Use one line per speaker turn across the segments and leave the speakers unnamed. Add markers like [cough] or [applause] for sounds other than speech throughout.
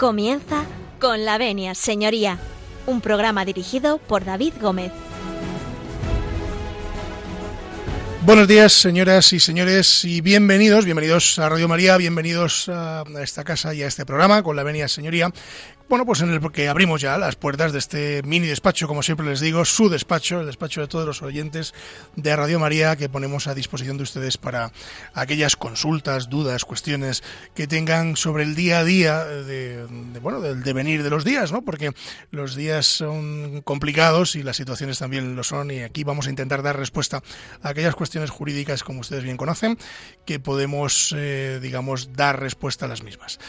Comienza con la venia, señoría, un programa dirigido por David Gómez.
Buenos días, señoras y señores, y bienvenidos, bienvenidos a Radio María, bienvenidos a esta casa y a este programa con la venia, señoría, bueno, pues en el que abrimos ya las puertas de este mini despacho, como siempre les digo, su despacho, el despacho de todos los oyentes de Radio María que ponemos a disposición de ustedes para aquellas consultas, dudas, cuestiones que tengan sobre el día a día de, bueno, del devenir de los días, ¿no? Porque los días son complicados y las situaciones también lo son y aquí vamos a intentar dar respuesta a aquellas cuestiones jurídicas, como ustedes bien conocen, que podemos, eh, digamos, dar respuesta a las mismas.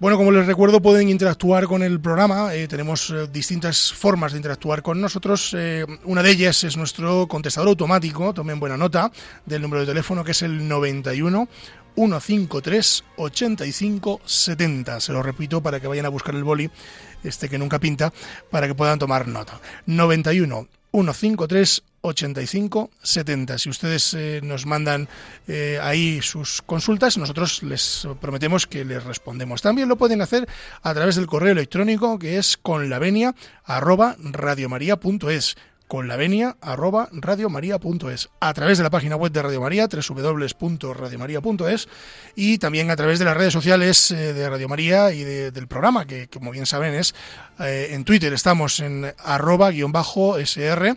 Bueno, como les recuerdo, pueden interactuar con el programa. Eh, tenemos eh, distintas formas de interactuar con nosotros. Eh, una de ellas es nuestro contestador automático, tomen buena nota del número de teléfono que es el 91 153 85 70. Se lo repito para que vayan a buscar el boli, este que nunca pinta, para que puedan tomar nota. 91 153 85 70. Si ustedes eh, nos mandan eh, ahí sus consultas, nosotros les prometemos que les respondemos. También lo pueden hacer a través del correo electrónico que es con la venia arroba radiomaria.es con la venia arroba radiomaria.es a través de la página web de Radio María www.radiomaria.es y también a través de las redes sociales eh, de Radio María y del programa que como bien saben es en Twitter estamos en arroba guion bajo sr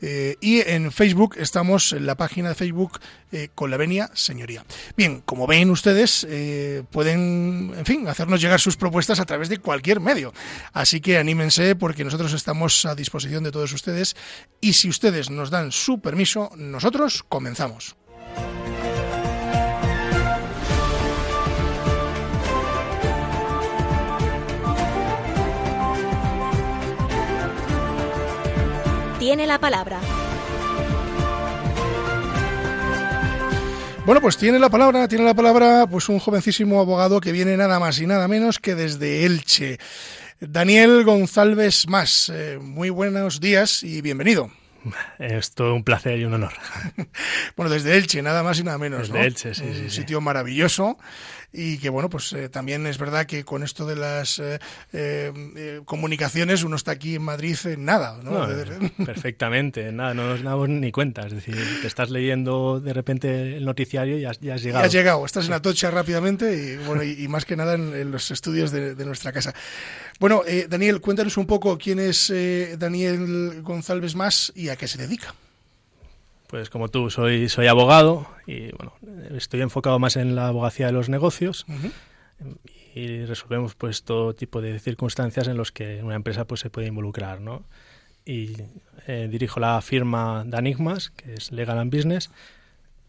eh, y en Facebook estamos en la página de Facebook eh, con la venia señoría. Bien, como ven ustedes, eh, pueden, en fin, hacernos llegar sus propuestas a través de cualquier medio. Así que anímense porque nosotros estamos a disposición de todos ustedes y si ustedes nos dan su permiso, nosotros comenzamos.
Tiene la palabra.
Bueno, pues tiene la palabra, tiene la palabra pues un jovencísimo abogado que viene nada más y nada menos que desde Elche. Daniel González Más, eh, muy buenos días y bienvenido.
Es todo un placer y un honor. [laughs]
bueno, desde Elche, nada más y nada menos.
Desde Elche, sí,
Un sitio maravilloso y que bueno, pues eh, también es verdad que con esto de las eh, eh, comunicaciones uno está aquí en Madrid en nada, ¿no? [laughs]
perfectamente, nada, no nos damos ni cuenta, es decir, te estás leyendo de repente el noticiario y ya has llegado.
Ya has llegado, estás en Atocha rápidamente y bueno, y, más que nada en, los estudios de, nuestra casa. Bueno, Daniel, cuéntanos un poco quién es Daniel González Más y a qué se dedica.
Pues como tú, soy, soy abogado y bueno, estoy enfocado más en la abogacía de los negocios y resolvemos pues todo tipo de circunstancias en los que una empresa pues se puede involucrar, ¿no? Y eh, dirijo la firma Danigmas, que es Legal and Business,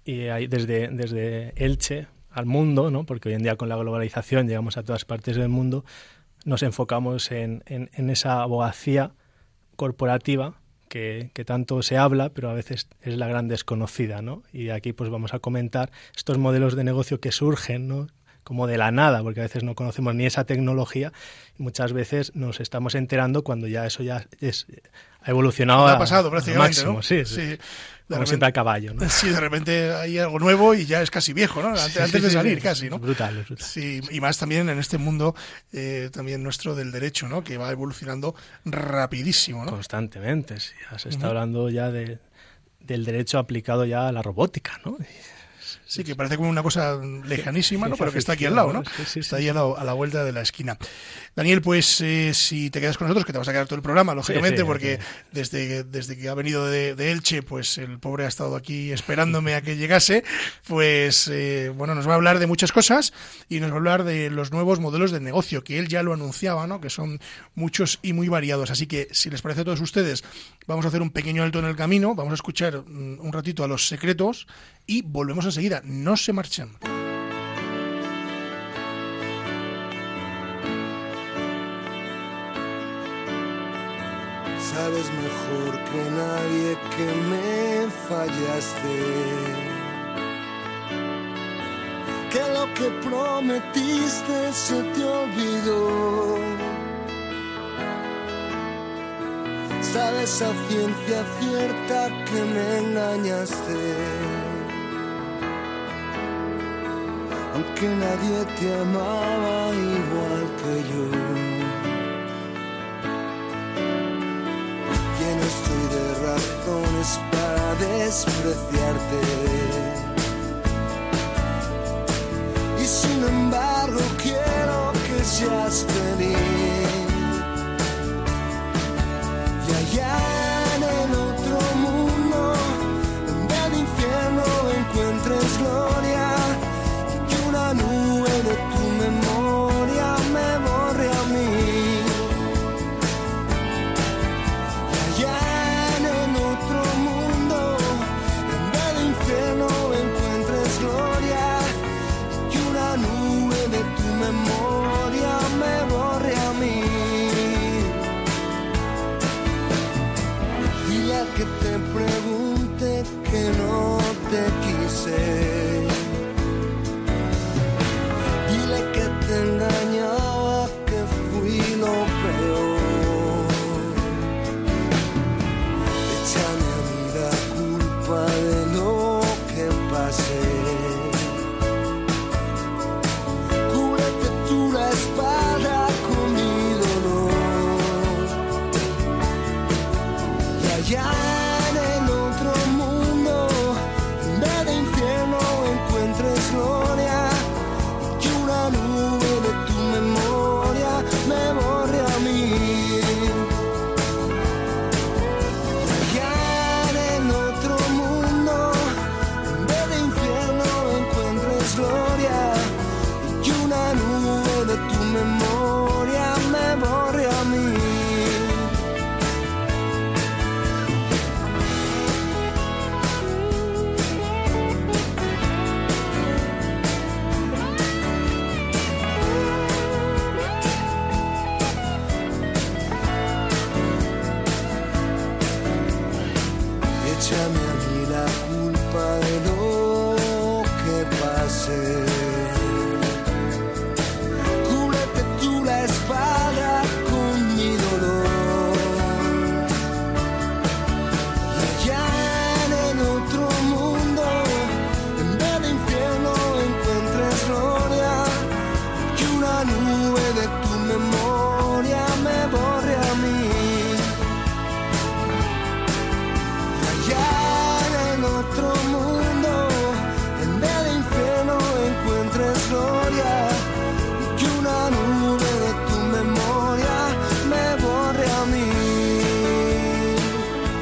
y ahí desde, desde Elche al mundo, ¿no? Porque hoy en día con la globalización llegamos a todas partes del mundo, nos enfocamos en, en, en esa abogacía corporativa que, tanto se habla, pero a veces es la gran desconocida, ¿no? Y aquí pues vamos a comentar estos modelos de negocio que surgen, ¿no? Como de la nada, porque a veces no conocemos ni esa tecnología y muchas veces nos estamos enterando cuando ya eso ya es, ha evolucionado
ha pasado prácticamente,
máximo, sí, sí. Como siempre al caballo, ¿no? [laughs]
Sí, de repente hay algo nuevo y ya es casi viejo, ¿no? Antes, de salir, casi, ¿no?
Brutal, brutal.
Sí, y más también en este mundo eh, también nuestro del derecho, ¿no? Que va evolucionando rapidísimo, ¿no?
Constantemente, sí. Se está hablando ya de, del derecho aplicado ya a la robótica, ¿no?
Sí, que parece como una cosa lejanísima, ¿no? Pero que está aquí al lado, ¿no? Está ahí a la, vuelta de la esquina. Daniel, pues eh, si te quedas con nosotros, que te vas a quedar todo el programa, lógicamente, porque desde, desde que ha venido de, Elche, pues el pobre ha estado aquí esperándome a que llegase, pues eh, bueno, nos va a hablar de muchas cosas y nos va a hablar de los nuevos modelos de negocio, que él ya lo anunciaba, ¿no? Que son muchos y muy variados. Así que, si les parece a todos ustedes, vamos a hacer un pequeño alto en el camino, vamos a escuchar mm, un ratito a los secretos y volvemos enseguida. No se marchen.
Sabes mejor que nadie que me fallaste. Que lo que prometiste se te olvidó. Sabes a ciencia cierta que me engañaste que nadie te amaba igual que yo. Lleno estoy de razones para despreciarte. Y sin embargo quiero que seas feliz. Y allá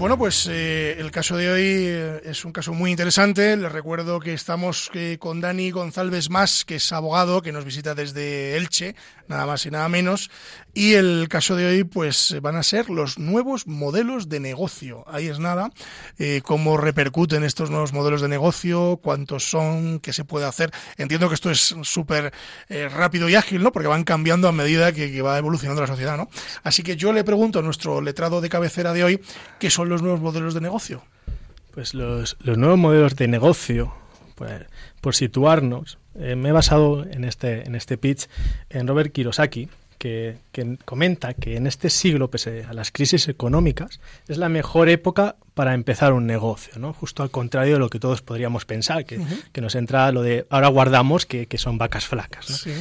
Bueno, pues eh, el caso de hoy eh, es un caso muy interesante. Les recuerdo que estamos eh, con Dani González Más, que es abogado, que nos visita desde Elche, nada más y nada menos. Y el caso de hoy, pues van a ser los nuevos modelos de negocio. Ahí es nada. Eh, cómo repercuten estos nuevos modelos de negocio, cuántos son, qué se puede hacer. Entiendo que esto es súper eh, rápido y ágil, ¿no? Porque van cambiando a medida que, va evolucionando la sociedad, ¿no? Así que yo le pregunto a nuestro letrado de cabecera de hoy, ¿qué son los nuevos modelos de negocio?
Pues los, los nuevos modelos de negocio, pues, por situarnos, eh, me he basado en este, en este pitch en Robert Kiyosaki, que, que comenta que en este siglo, pese a las crisis económicas, es la mejor época para empezar un negocio, ¿no? Justo al contrario de lo que todos podríamos pensar, que, que nos entra lo de ahora guardamos que, que son vacas flacas. ¿no?
Sí.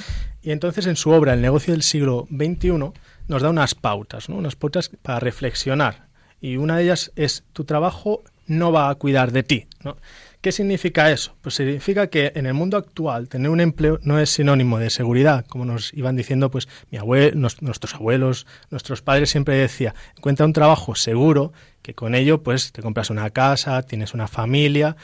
Y entonces en su obra El negocio del siglo XXI nos da unas pautas, ¿no? unas pautas para reflexionar. Y una de ellas es tu trabajo no va a cuidar de ti. ¿no? ¿Qué significa eso? Pues significa que en el mundo actual tener un empleo no es sinónimo de seguridad, como nos iban diciendo pues mi abuelo, nuestros abuelos, nuestros padres siempre decía, encuentra un trabajo seguro que con ello pues te compras una casa, tienes una familia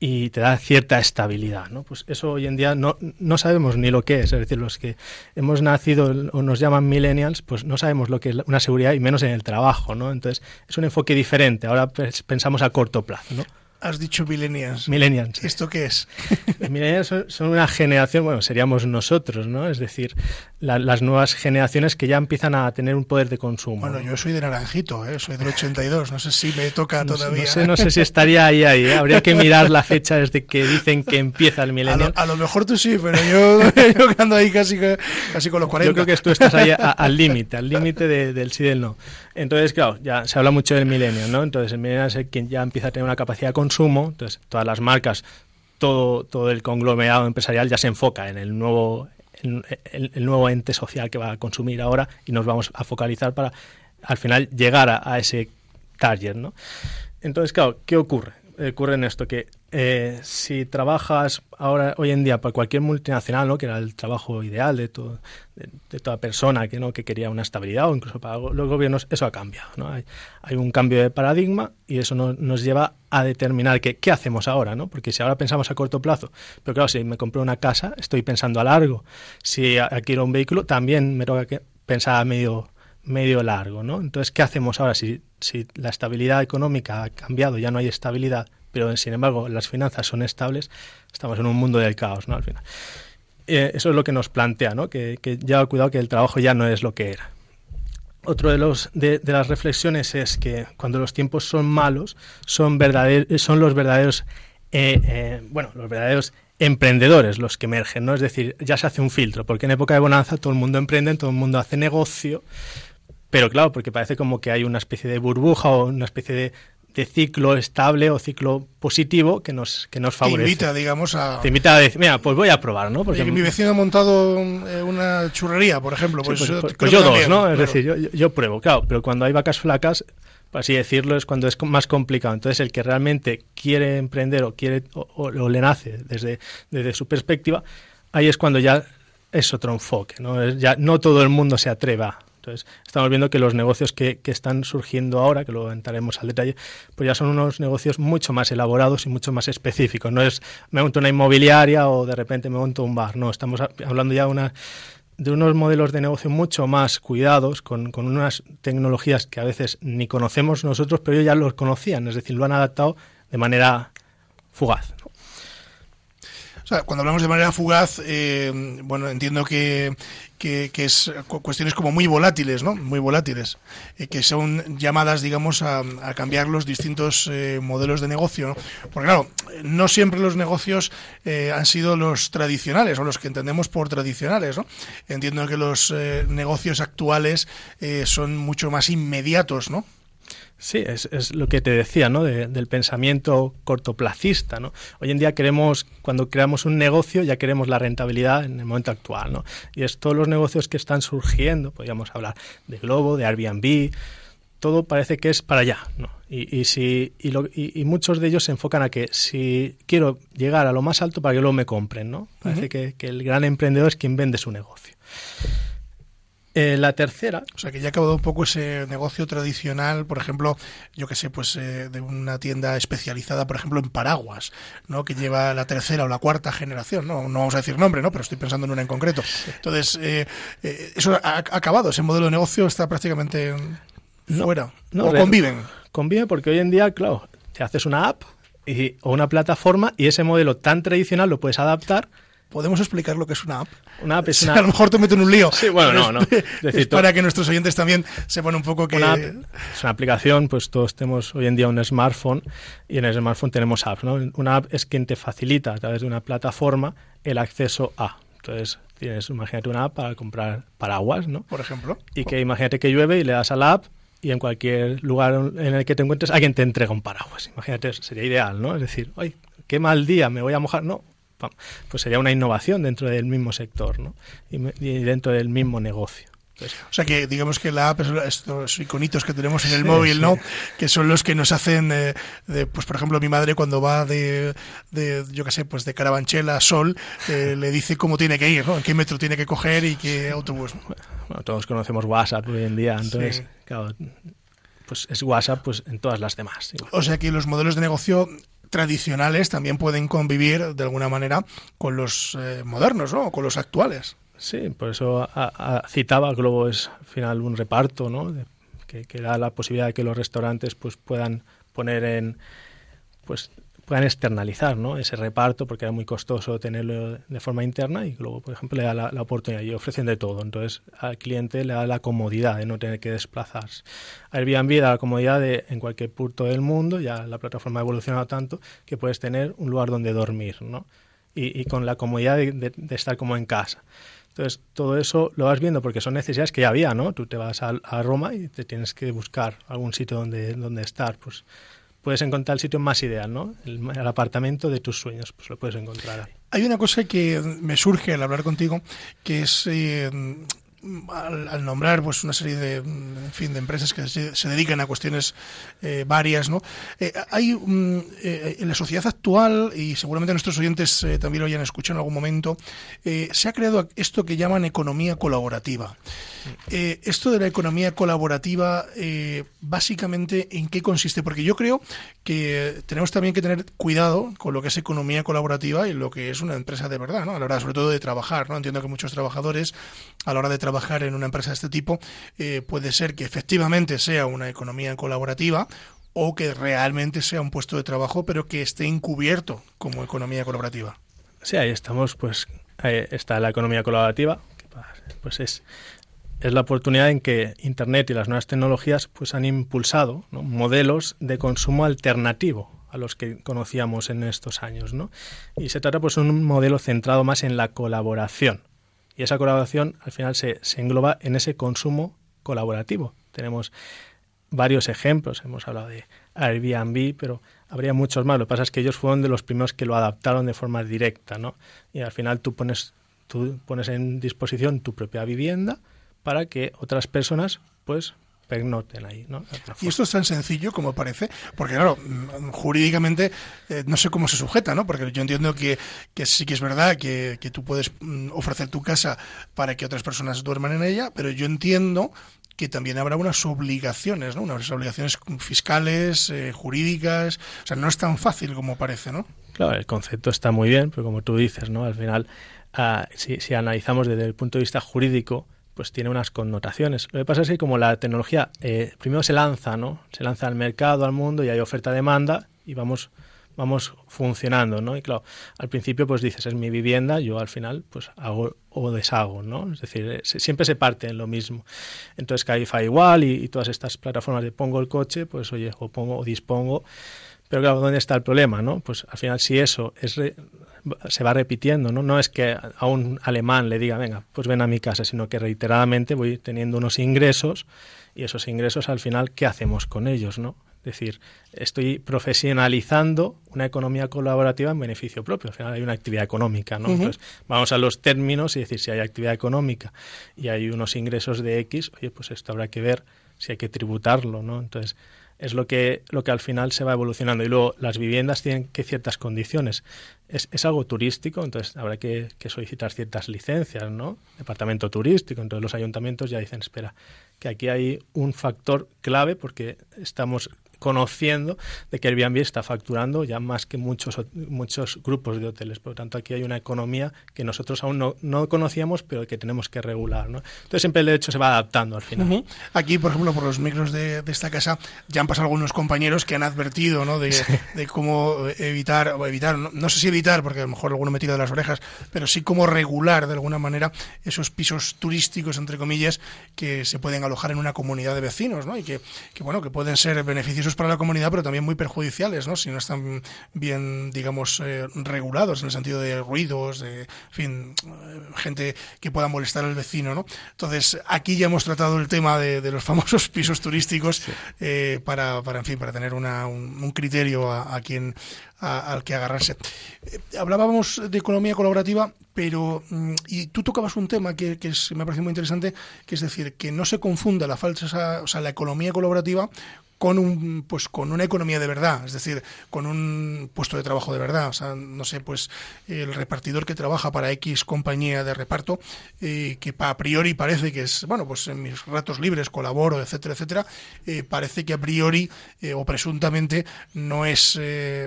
y te da cierta estabilidad. Pues eso hoy en día no, no sabemos ni lo que es, es decir, los que hemos nacido o nos llaman millennials, pues no sabemos lo que es una seguridad y menos en el trabajo, ¿no? Entonces es un enfoque diferente, ahora pues, pensamos a corto plazo, ¿no?
Has dicho millennials.
Millennials.
¿Esto qué es? [laughs]
millennials son, son, una generación, bueno, seríamos nosotros, ¿no? Es decir, la, las nuevas generaciones que ya empiezan a tener un poder de consumo.
Bueno, yo soy de Naranjito, ¿eh? soy del 82, no sé si me toca todavía.
No sé, no sé si estaría ahí, ahí. ¿eh? Habría que mirar la fecha desde que dicen que empieza el millennial.
A lo, a lo mejor tú sí, pero yo, [laughs] yo ando ahí casi, casi con los 40.
Yo creo que tú estás ahí al límite, al límite de, del sí y del no. Entonces, claro, ya se habla mucho del milenio, ¿no? Entonces, el millennial es el quien ya empieza a tener una capacidad de consumo, entonces todas las marcas, todo, todo el conglomerado empresarial ya se enfoca en el nuevo, el, nuevo ente social que va a consumir ahora y nos vamos a focalizar para al final llegar a, a ese target, ¿no? Entonces, claro, ¿qué ocurre? Ocurre en esto que eh, si trabajas ahora hoy en día para cualquier multinacional, ¿no? que era el trabajo ideal de, toda persona que no que quería una estabilidad o incluso para los gobiernos, eso ha cambiado. ¿no? Hay, un cambio de paradigma y eso no, nos lleva a determinar que, qué hacemos ahora, ¿no? porque si ahora pensamos a corto plazo, pero claro, si me compro una casa, estoy pensando a largo. Si adquiero un vehículo, también me toca pensar a medio medio largo, ¿no? Entonces, ¿qué hacemos ahora si, si la estabilidad económica ha cambiado, ya no hay estabilidad, pero sin embargo las finanzas son estables, estamos en un mundo del caos, ¿no? Al final. Eh, eso es lo que nos plantea, ¿no? Que, que ya cuidado que el trabajo ya no es lo que era. Otro de, los, de, de, las reflexiones es que cuando los tiempos son malos, son, verdaderos, son los verdaderos, eh, eh, bueno, los verdaderos emprendedores los que emergen, ¿no? Es decir, ya se hace un filtro, porque en época de bonanza todo el mundo emprende, todo el mundo hace negocio, pero claro, porque parece como que hay una especie de burbuja o una especie de, de ciclo estable o ciclo positivo que nos, que nos favorece.
Te invita, digamos, a...
Te invita a decir, mira, pues voy a probar, ¿no?
Porque mi vecino ha montado una churrería, por ejemplo. Pues,
sí, pues, pues, pues yo dos, ¿no? Claro. Es decir, yo, yo, pruebo, claro, pero cuando hay vacas flacas, por así decirlo, es cuando es más complicado. Entonces, el que realmente quiere emprender o quiere o, o, o le nace desde, desde su perspectiva, ahí es cuando ya es otro enfoque, ¿no? Ya no todo el mundo se atreva entonces, estamos viendo que los negocios que, que, están surgiendo ahora, que lo entraremos al detalle, pues ya son unos negocios mucho más elaborados y mucho más específicos. No es me monto una inmobiliaria o de repente me monto un bar. No, estamos hablando ya de, de unos modelos de negocio mucho más cuidados, con, con unas tecnologías que a veces ni conocemos nosotros, pero ellos ya los conocían, es decir, lo han adaptado de manera fugaz.
Sea, cuando hablamos de manera fugaz, eh, bueno, entiendo que, que, es cuestiones como muy volátiles, ¿no? Muy volátiles, eh, que son llamadas, digamos, a, cambiar los distintos eh, modelos de negocio, ¿no? Porque claro, no siempre los negocios eh, han sido los tradicionales o los que entendemos por tradicionales, ¿no? Entiendo que los negocios actuales son mucho más inmediatos, ¿no?
Sí, es, es, lo que te decía, ¿no? De, del pensamiento cortoplacista, ¿no? Hoy en día queremos, cuando creamos un negocio, ya queremos la rentabilidad en el momento actual, ¿no? Y es todos los negocios que están surgiendo, podríamos hablar de Globo, de Airbnb, todo parece que es para allá, ¿no? Y, y, si, y, lo, y, y, muchos de ellos se enfocan a que si quiero llegar a lo más alto para que luego me compren, ¿no? Parece uh -huh. que, que el gran emprendedor es quien vende su negocio. Eh, la tercera.
O sea, que ya ha acabado un poco ese negocio tradicional, por ejemplo, yo que sé, pues eh, de una tienda especializada, por ejemplo, en paraguas, ¿no? Que lleva la tercera o la cuarta generación, ¿no? No vamos a decir nombre, ¿no? Pero estoy pensando en una en concreto. Entonces, eh, eh eso ha, ha, acabado, ese modelo de negocio está prácticamente
no,
fuera.
No,
o conviven.
Convive porque hoy en día, claro, te haces una app y, o una plataforma y ese modelo tan tradicional lo puedes adaptar
¿Podemos explicar lo que es una app?
Una app es [laughs] una...
a lo mejor te meto en un lío.
Sí, bueno, no, no. [laughs]
Es, decir, para que nuestros oyentes también sepan un poco que...
Una app es una aplicación, pues todos tenemos hoy en día un smartphone y en el smartphone tenemos apps, ¿no? Una app es quien te facilita a través de una plataforma el acceso a. Entonces, tienes, imagínate una app para comprar paraguas, ¿no?
Por ejemplo.
Y que imagínate que llueve y le das a la app y en cualquier lugar en el que te encuentres alguien te entrega un paraguas. Imagínate, sería ideal, ¿no? Es decir, ay, qué mal día, me voy a mojar. No, pues sería una innovación dentro del mismo sector ¿no? y, y dentro del mismo negocio.
Pues, o sea que digamos que la app es estos iconitos que tenemos en el sí, móvil, sí. ¿no? Que son los que nos hacen, eh, de, pues por ejemplo mi madre cuando va de, de yo qué sé, pues de Carabanchel a Sol, eh, [laughs] le dice cómo tiene que ir, ¿no? En qué metro tiene que coger y qué autobús.
Bueno, todos conocemos WhatsApp hoy en día, entonces, sí. claro, pues es WhatsApp pues en todas las demás.
Igual. O sea que los modelos de negocio tradicionales también pueden convivir de alguna manera con los eh, modernos, ¿no? O con los actuales.
Sí, por eso a, a, citaba Globo es al final un reparto, ¿no? Que, que, da la posibilidad de que los restaurantes pues puedan poner en pues puedan externalizar ese reparto porque era muy costoso tenerlo de forma interna y luego, por ejemplo, le da la, oportunidad y ofrecen de todo. Entonces, al cliente le da la comodidad de no tener que desplazarse. Airbnb da la comodidad de en cualquier punto del mundo, ya la plataforma ha evolucionado tanto que puedes tener un lugar donde dormir ¿no? y, con la comodidad de, estar como en casa. Entonces, todo eso lo vas viendo porque son necesidades que ya había, ¿no? Tú te vas a, a Roma y te tienes que buscar algún sitio donde, donde estar. Pues puedes encontrar el sitio más ideal, ¿no? El, apartamento de tus sueños, pues lo puedes encontrar ahí.
Hay una cosa que me surge al hablar contigo, que es eh, al, nombrar pues una serie de en fin de empresas que se, dedican a cuestiones eh, varias no eh, hay eh, en la sociedad actual y seguramente nuestros oyentes también lo hayan escuchado en algún momento se ha creado esto que llaman economía colaborativa. Esto de la economía colaborativa básicamente en qué consiste porque yo creo que tenemos también que tener cuidado con lo que es economía colaborativa y lo que es una empresa de verdad no a la hora sobre todo de trabajar no entiendo que muchos trabajadores a la hora de trabajar trabajar en una empresa de este tipo, eh, puede ser que efectivamente sea una economía colaborativa o que realmente sea un puesto de trabajo, pero que esté encubierto como economía colaborativa.
Sí, ahí estamos, pues ahí está la economía colaborativa, pues es, es la oportunidad en que Internet y las nuevas tecnologías pues han impulsado modelos de consumo alternativo a los que conocíamos en estos años, ¿no? Y se trata pues de un modelo centrado más en la colaboración, y esa colaboración al final se, engloba en ese consumo colaborativo. Tenemos varios ejemplos, hemos hablado de Airbnb, pero habría muchos más. Lo que pasa es que ellos fueron de los primeros que lo adaptaron de forma directa, ¿no? Y al final tú pones, tú pones en disposición tu propia vivienda para que otras personas, pues, pernoten ahí. ¿no?
Y esto es tan sencillo como parece, porque claro, mm, jurídicamente eh, no sé cómo se sujeta, ¿no? Porque yo entiendo que, que sí que es verdad que, que tú puedes mm, ofrecer tu casa para que otras personas duerman en ella, pero yo entiendo que también habrá unas obligaciones, ¿no? Unas obligaciones fiscales, eh, jurídicas, o sea, no es tan fácil como parece, ¿no?
Claro, el concepto está muy bien, pero como tú dices, ¿no? Al final, ah, si, si analizamos desde el punto de vista jurídico, pues tiene unas connotaciones. Lo que pasa es que como la tecnología eh, primero se lanza, ¿no? Se lanza al mercado, al mundo y hay oferta-demanda y vamos vamos funcionando, ¿no? Y claro, al principio pues dices, es mi vivienda, yo al final pues hago o deshago, ¿no? Es decir, eh, siempre se parte en lo mismo. Entonces Cabify igual y, todas estas plataformas de pongo el coche, pues oye, o pongo o dispongo. Pero claro, ¿dónde está el problema, no? Pues al final si eso es se va repitiendo, ¿no? No es que a un alemán le diga, venga, pues ven a mi casa, sino que reiteradamente voy teniendo unos ingresos y esos ingresos al final, ¿qué hacemos con ellos, no? Es decir, estoy profesionalizando una economía colaborativa en beneficio propio. Al final hay una actividad económica, ¿no? Entonces, vamos a los términos y decir, si hay actividad económica y hay unos ingresos de X, oye, pues esto habrá que ver si hay que tributarlo, ¿no? Entonces, es lo que, lo que al final se va evolucionando. Y luego las viviendas tienen que ciertas condiciones. Es, es algo turístico, entonces habrá que, que, solicitar ciertas licencias, ¿no? Departamento turístico, entonces los ayuntamientos ya dicen, espera, que aquí hay un factor clave porque estamos conociendo de que Airbnb está facturando ya más que muchos, muchos grupos de hoteles. Por lo tanto, aquí hay una economía que nosotros aún no, no conocíamos, pero que tenemos que regular. ¿no? Entonces, siempre el derecho se va adaptando al final.
Aquí, por ejemplo, por los micros de, esta casa, ya han pasado algunos compañeros que han advertido ¿no? de, de cómo evitar, o evitar, no, sé si evitar, porque a lo mejor alguno metido de las orejas, pero sí cómo regular de alguna manera esos pisos turísticos, entre comillas, que se pueden alojar en una comunidad de vecinos ¿no? y que, que, bueno, que pueden ser beneficiosos para la comunidad, pero también muy perjudiciales, ¿no? Si no están bien, digamos, eh, regulados en el sentido de ruidos, de, fin, eh, gente que pueda molestar al vecino, ¿no? Entonces, aquí ya hemos tratado el tema de, los [laughs] famosos pisos turísticos eh, para, para, en fin, para tener una, un, criterio a, quien al que agarrarse. hablábamos de economía colaborativa, pero mm, y tú tocabas un tema que, que me parece muy interesante, que es decir, que no se confunda la falsa, o sea, la economía colaborativa con un pues con una economía de verdad, es decir, con un puesto de trabajo de verdad, o sea, no sé, pues el repartidor que trabaja para X compañía de reparto eh, que a priori parece que es, bueno, pues en mis ratos libres colaboro, etcétera, etcétera, eh, parece que a priori eh, o presuntamente no es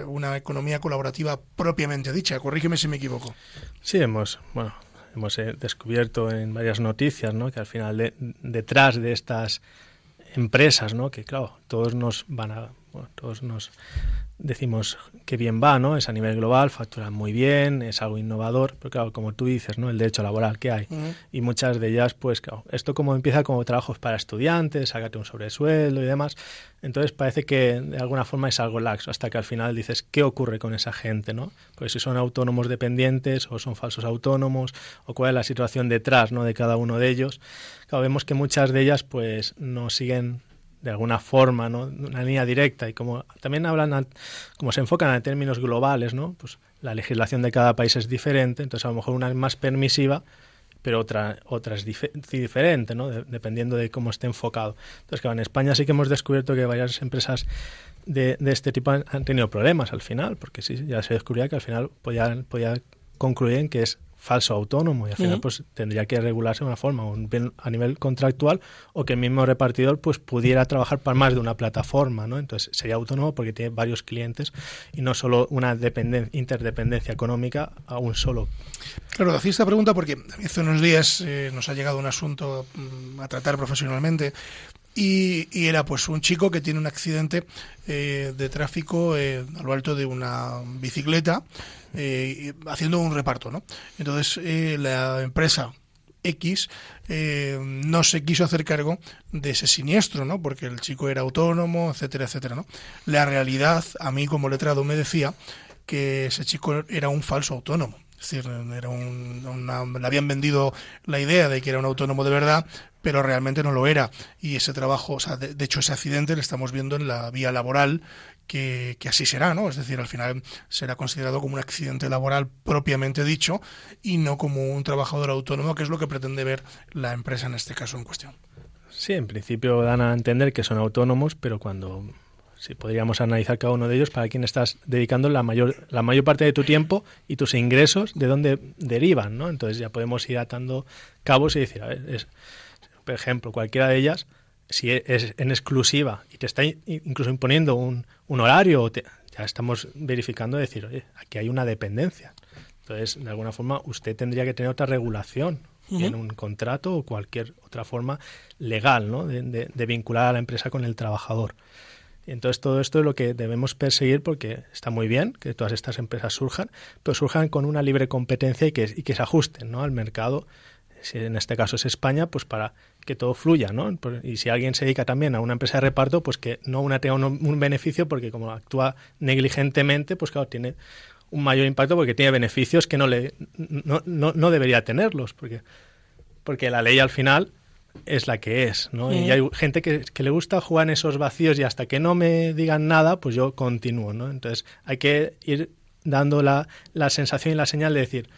una economía colaborativa propiamente dicha. Corrígeme si me equivoco.
Sí, hemos, bueno, hemos descubierto en varias noticias, ¿no? Que al final detrás de estas empresas, ¿no? Que claro, todos nos van a bueno, todos nos decimos que bien va, ¿no? Es a nivel global, facturan muy bien, es algo innovador, pero claro, como tú dices, ¿no? El derecho laboral que hay. Y muchas de ellas, pues claro, esto como empieza como trabajos para estudiantes, sácate un sobresueldo y demás, entonces parece que de alguna forma es algo laxo, hasta que al final dices, ¿qué ocurre con esa gente, no? Pues si son autónomos dependientes o son falsos autónomos, o cuál es la situación detrás, ¿no? De cada uno de ellos. Claro, vemos que muchas de ellas, pues, no siguen de alguna forma, ¿no? Una línea directa y como también hablan, como se enfocan en términos globales, ¿no? Pues la legislación de cada país es diferente, entonces a lo mejor una es más permisiva, pero otra, otra es diferente, ¿no? dependiendo de cómo esté enfocado. Entonces, claro, en España sí que hemos descubierto que varias empresas de, de este tipo han, han, tenido problemas al final, porque sí, ya se descubría que al final podía, podía concluir en que es falso autónomo y al final pues tendría que regularse de una forma un bien a nivel contractual o que el mismo repartidor pues pudiera trabajar para más de una plataforma no entonces sería autónomo porque tiene varios clientes y no solo una interdependencia económica a un solo.
Claro hacía esta pregunta porque hace unos días eh, nos ha llegado un asunto mm, a tratar profesionalmente y, y, era pues un chico que tiene un accidente eh, de tráfico eh, a lo alto de una bicicleta eh, haciendo un reparto, ¿no? Entonces eh, la empresa X eh, no se quiso hacer cargo de ese siniestro, ¿no? Porque el chico era autónomo, etcétera, etcétera, ¿no? La realidad, a mí como letrado me decía que ese chico era un falso autónomo. Es decir, era un, una, le habían vendido la idea de que era un autónomo de verdad, pero realmente no lo era. Y ese trabajo, o sea, de, hecho ese accidente lo estamos viendo en la vía laboral que, que, así será, ¿no? Es decir, al final será considerado como un accidente laboral propiamente dicho y no como un trabajador autónomo, que es lo que pretende ver la empresa en este caso en cuestión.
Sí, en principio dan a entender que son autónomos, pero cuando sí, podríamos analizar cada uno de ellos para quién estás dedicando la mayor, la mayor parte de tu tiempo y tus ingresos, de dónde derivan, ¿no? Entonces ya podemos ir atando cabos y decir, a ver, es, por ejemplo, cualquiera de ellas si es en exclusiva y te está incluso imponiendo un, un horario, te, ya estamos verificando decir, oye, aquí hay una dependencia. Entonces, de alguna forma, usted tendría que tener otra regulación uh -huh. en un contrato o cualquier otra forma legal ¿no? de, de, de, vincular a la empresa con el trabajador. Entonces, todo esto es lo que debemos perseguir porque está muy bien que todas estas empresas surjan, pero surjan con una libre competencia y que, se ajusten al mercado si en este caso es España, pues para que todo fluya, ¿no? Y si alguien se dedica también a una empresa de reparto, pues que no una tenga un, un beneficio porque como actúa negligentemente, pues claro, tiene un mayor impacto porque tiene beneficios que no le no, no, no debería tenerlos, porque, porque la ley al final es la que es, ¿no? Y hay gente que, que, le gusta jugar en esos vacíos y hasta que no me digan nada, pues yo continúo, ¿no? Entonces hay que ir dando la, la sensación y la señal de decir,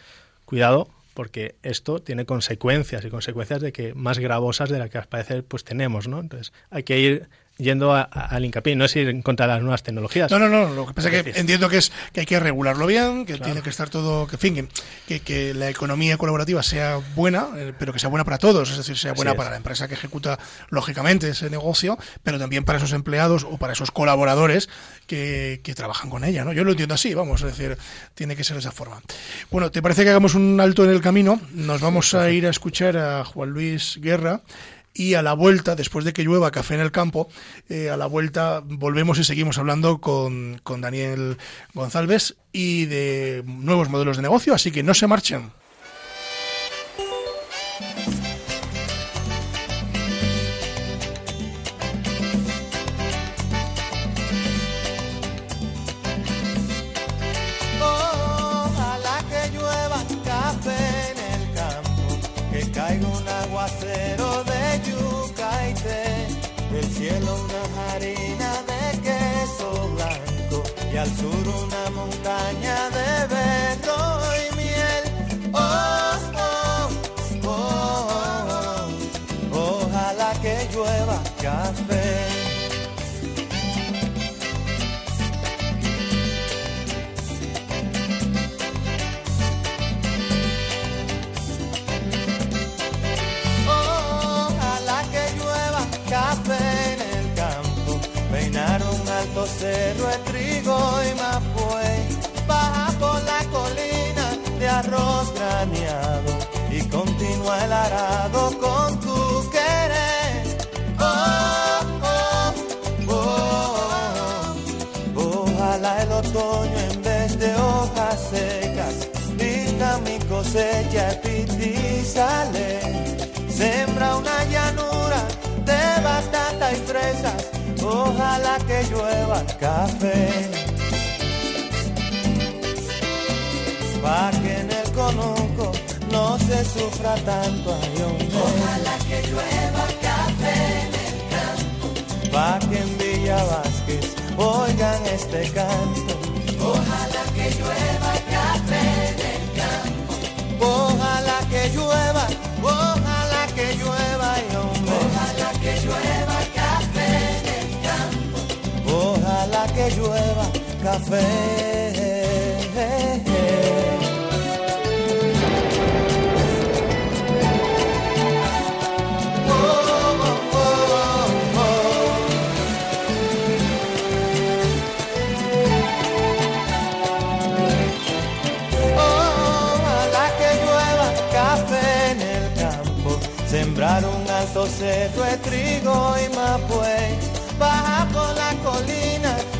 cuidado, porque esto tiene consecuencias y consecuencias de que más gravosas de las que al parecer pues tenemos, ¿no? Entonces hay que ir yendo a, a, al hincapié, no es ir contra las nuevas tecnologías.
No, no, no, lo que pasa es que entiendo que es que hay que regularlo bien, que claro. tiene que estar todo, que fin, que, que, la economía colaborativa sea buena, eh, pero que sea buena para todos, es decir, sea buena Así para es. la empresa que ejecuta lógicamente ese negocio, pero también para esos empleados o para esos colaboradores que, que trabajan con ella, ¿no? Yo lo entiendo así, vamos, es decir, tiene que ser de esa forma. Bueno, ¿te parece que hagamos un alto en el camino? Nos vamos a ir a escuchar a Juan Luis Guerra y a la vuelta, después de que llueva café en el campo, eh, a la vuelta volvemos y seguimos hablando con, con Daniel González y de nuevos modelos de negocio, así que no se marchen.
Cerro de trigo y mapuey, baja por la colina de arroz graneado y continúa el arado con tu querer. Oh, oh, oh,
el otoño en vez de hojas secas. Vista mi cosecha y sale. Sembra una llanura de batata y fresas. Ojalá que llueva café. Pa' que en el conuco no se sufra tanto
Ojalá que llueva café en el campo.
Pa' que en Villa Vázquez oigan este canto.
Ojalá que llueva café en el campo.
Ojalá que llueva, ojalá que llueva y
café.
Sembrar un alto de trigo y mapuey, baja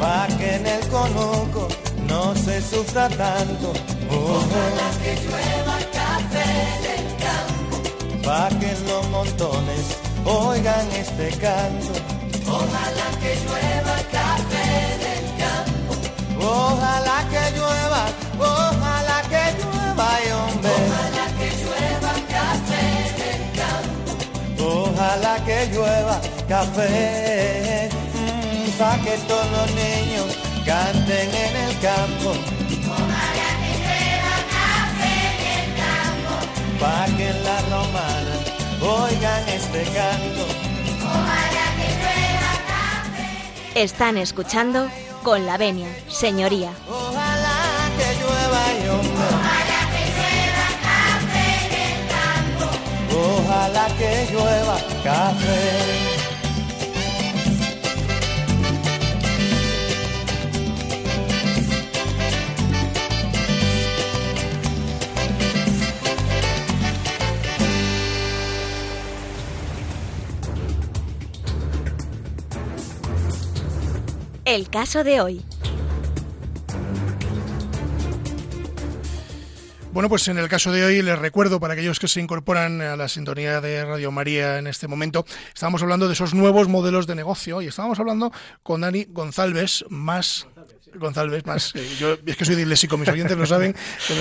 Pa' que en el conuco no se sufra tanto.
Ojalá que llueva café en el campo.
Pa' que los montones oigan este canto.
Ojalá que llueva café en el campo.
Ojalá que llueva, ojalá que llueva, hombre.
Ojalá que llueva café en el campo.
Ojalá que llueva café, mm, pa' que todos los niños canten en el campo.
Ojalá que llueva café en el campo.
Pa' que en la romana oigan este canto.
Ojalá que llueva café.
Están escuchando con la venia, señoría.
Ojalá que llueva y hombre.
Ojalá que llueva café en el campo.
Ojalá que llueva café.
El caso de hoy.
Bueno, pues en el caso de hoy les recuerdo para aquellos que se incorporan a la sintonía de Radio María en este momento, estábamos hablando de esos nuevos modelos de negocio y estábamos hablando con Dani González, más González, más eh, yo es que soy disléxico, mis oyentes lo saben,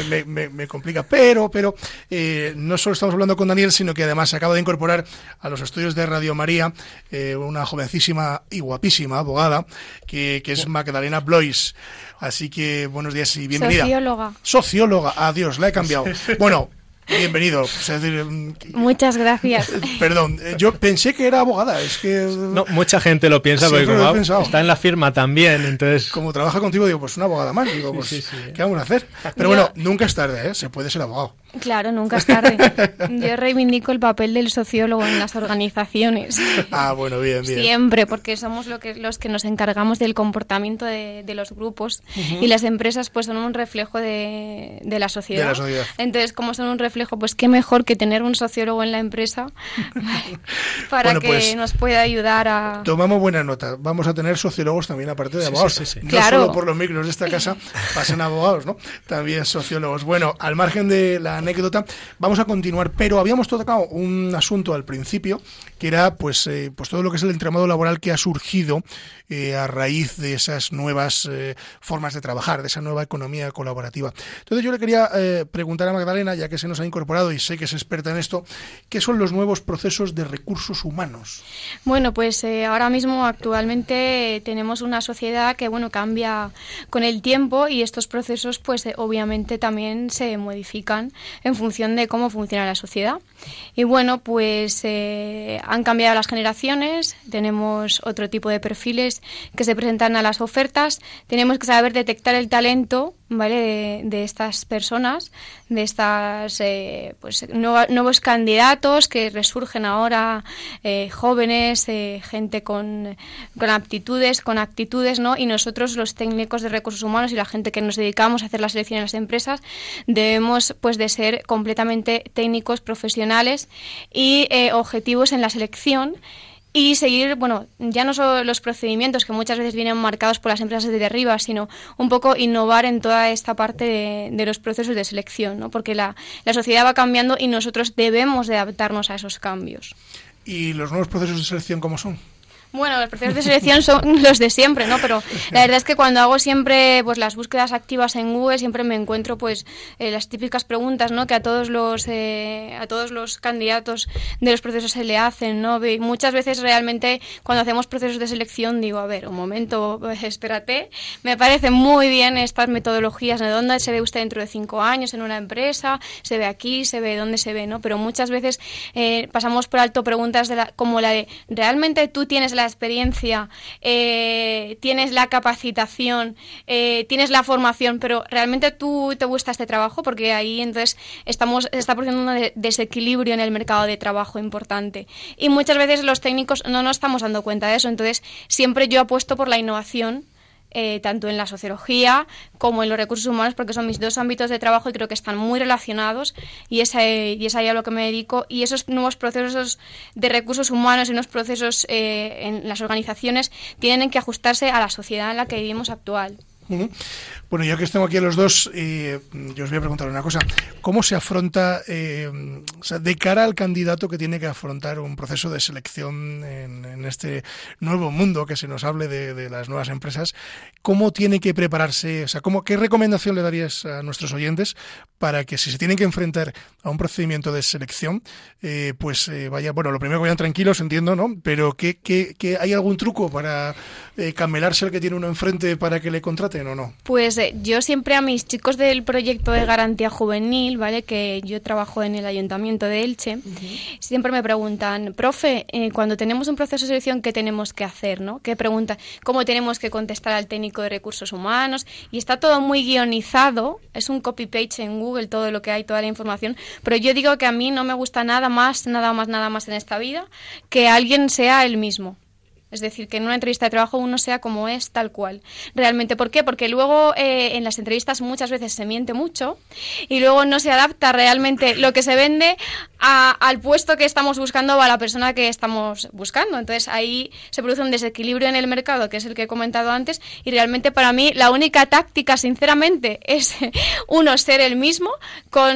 me, me- me complica, pero pero eh, no solo estamos hablando con Daniel, sino que además se acaba de incorporar a los estudios de Radio María eh, una jovencísima y guapísima abogada que, que es Magdalena Blois. Así que buenos días y bienvenida.
Socióloga.
Socióloga, adiós, la he cambiado. [laughs] Bueno, bienvenido. O sea, mm,
Muchas gracias. [laughs]
perdón, eh, yo pensé que era abogada, es que
No, mucha gente lo piensa porque como está en la firma también, entonces
como trabaja contigo, digo, pues una abogada más. Digo, pues,
sí, sí.
¿qué vamos a hacer? Pero bueno, nunca es tarde, ¿eh? Se puede ser abogado.
Claro, nunca es tarde. [laughs] Yo reivindico el papel del sociólogo en las organizaciones.
Ah, bueno, bien, bien.
Siempre, porque somos lo que, los que nos encargamos del comportamiento de, de los grupos y las empresas pues son un reflejo de, de la sociedad.
De la sociedad.
Entonces, como son un reflejo, pues qué mejor que tener un sociólogo en la empresa [laughs] para
Bueno,
que
pues,
nos pueda ayudar a...
Tomamos buena nota. Vamos a tener sociólogos también, aparte de
Sí,
abogados.
sí, sí, sí.
No
Claro.
solo por los micros de esta casa pasan abogados, ¿no? También sociólogos. Bueno, al margen de la anécdota, vamos a continuar, pero habíamos tocado un asunto al principio, que era pues, eh, pues todo lo que es el entramado laboral que ha surgido eh, a raíz de esas nuevas eh, formas de trabajar, de esa nueva economía colaborativa. Entonces yo le quería eh, preguntar a Magdalena, ya que se nos ha incorporado y sé que es experta en esto, ¿qué son los nuevos procesos de recursos humanos?
Bueno, pues eh, ahora mismo actualmente tenemos una sociedad que bueno cambia con el tiempo y estos procesos pues eh, obviamente también se modifican en función de cómo funciona la sociedad. Y bueno, pues eh, han cambiado las generaciones, tenemos otro tipo de perfiles que se presentan a las ofertas, tenemos que saber detectar el talento ¿vale? De, estas personas, de estas eh, pues nuevos candidatos que resurgen ahora, eh, jóvenes, eh, gente con, con, aptitudes, con actitudes, ¿no? Y nosotros, los técnicos de recursos humanos y la gente que nos dedicamos a hacer la selección en las empresas, debemos pues de ser completamente técnicos, profesionales y objetivos en la selección y seguir, bueno, ya no solo los procedimientos que muchas veces vienen marcados por las empresas desde arriba, sino un poco innovar en toda esta parte de, los procesos de selección, ¿no? porque la, la sociedad va cambiando y nosotros debemos de adaptarnos a esos cambios.
¿Y los nuevos procesos de selección cómo son?
Bueno, los procesos de selección son [laughs] los de siempre, ¿no? Pero la verdad es que cuando hago siempre pues las búsquedas activas en Google siempre me encuentro pues eh, las típicas preguntas, ¿no? Que a todos los eh, a todos los candidatos de los procesos se le hacen, ¿no? Y muchas veces realmente cuando hacemos procesos de selección digo, a ver, un momento, [laughs] espérate, me parecen muy bien estas metodologías de dónde se ve usted dentro de cinco años en una empresa, se ve aquí, se ve dónde se ve, ¿no? Pero muchas veces eh, pasamos por alto preguntas de la, como la de ¿realmente tú tienes la experiencia, eh, tienes la capacitación, eh, tienes la formación, pero realmente tú te gusta este trabajo porque ahí entonces estamos está produciendo un desequilibrio en el mercado de trabajo importante. Y muchas veces los técnicos no nos estamos dando cuenta de eso. Entonces, siempre yo apuesto por la innovación eh, tanto en la sociología como en los recursos humanos, porque son mis dos ámbitos de trabajo y creo que están muy relacionados y es, y es ahí a lo que me dedico. Y esos nuevos procesos de recursos humanos y unos procesos eh, en las organizaciones tienen que ajustarse a la sociedad en la que vivimos actual.
Bueno, ya que tengo aquí a los dos, eh, yo os voy a preguntar una cosa. ¿Cómo se afronta, eh, de cara al candidato que tiene que afrontar un proceso de selección en, este nuevo mundo que se nos hable de, las nuevas empresas, cómo tiene que prepararse? O sea, ¿cómo, ¿qué recomendación le darías a nuestros oyentes para que si se tienen que enfrentar a un procedimiento de selección, eh, pues vaya, bueno, lo primero que vayan tranquilos, entiendo, ¿no? Pero ¿qué, qué, hay algún truco para camelarse al que tiene uno enfrente para que le contraten o no?
Pues yo siempre a mis chicos del proyecto de garantía juvenil, ¿vale? Que yo trabajo en el ayuntamiento de Elche, siempre me preguntan, profe, eh, cuando tenemos un proceso de selección, ¿qué tenemos que hacer, no? ¿Qué pregunta? ¿Cómo tenemos que contestar al técnico de recursos humanos? Y está todo muy guionizado, es un copy-paste en Google todo lo que hay, toda la información, pero yo digo que a mí no me gusta nada más, nada más, nada más en esta vida que alguien sea el mismo. Es decir, que en una entrevista de trabajo uno sea como es, tal cual. Realmente, ¿por qué? Porque luego eh, en las entrevistas muchas veces se miente mucho y luego no se adapta realmente lo que se vende al puesto que estamos buscando o a la persona que estamos buscando. Entonces ahí se produce un desequilibrio en el mercado, que es el que he comentado antes, y realmente para mí la única táctica, sinceramente, [laughs] es uno ser el mismo con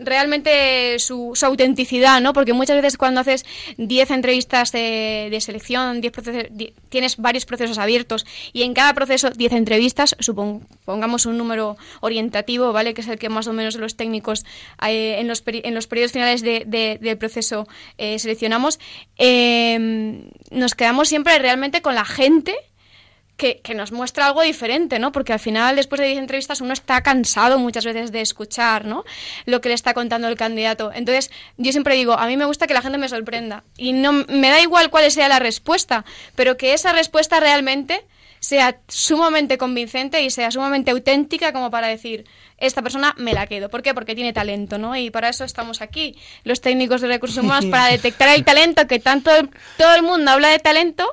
realmente su, autenticidad, ¿no? Porque muchas veces cuando haces 10 entrevistas de selección, tienes varios procesos abiertos y en cada proceso 10 entrevistas, supongamos un número orientativo, ¿vale? Que es el que más o menos los técnicos eh, en, los en los periodos finales del proceso eh, seleccionamos, em, nos quedamos siempre realmente con la gente que, nos muestra algo diferente, ¿no? Porque al final, después de 10 entrevistas, uno está cansado muchas veces de escuchar, ¿no? Lo que le está contando el candidato. Entonces, yo siempre digo, a mí me gusta que la gente me sorprenda. Y no me da igual cuál sea la respuesta, pero que esa respuesta realmente sea sumamente convincente y sea sumamente auténtica como para decir, esta persona me la quedo. ¿Por qué? Porque tiene talento, ¿no? Y para eso estamos aquí, los técnicos de recursos humanos, para [laughs] detectar el talento, que tanto todo el mundo habla de talento,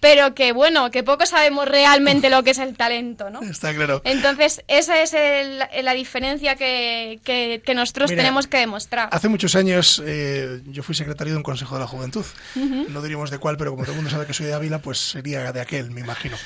pero que bueno, que poco sabemos realmente lo que es el talento, ¿no?
Está claro.
Entonces, esa es la diferencia que, que, nosotros tenemos que demostrar.
Hace muchos años eh, yo fui secretario de un Consejo de la Juventud. No diríamos de cuál, pero como todo el mundo sabe que soy de Ávila, pues sería de aquel, me imagino.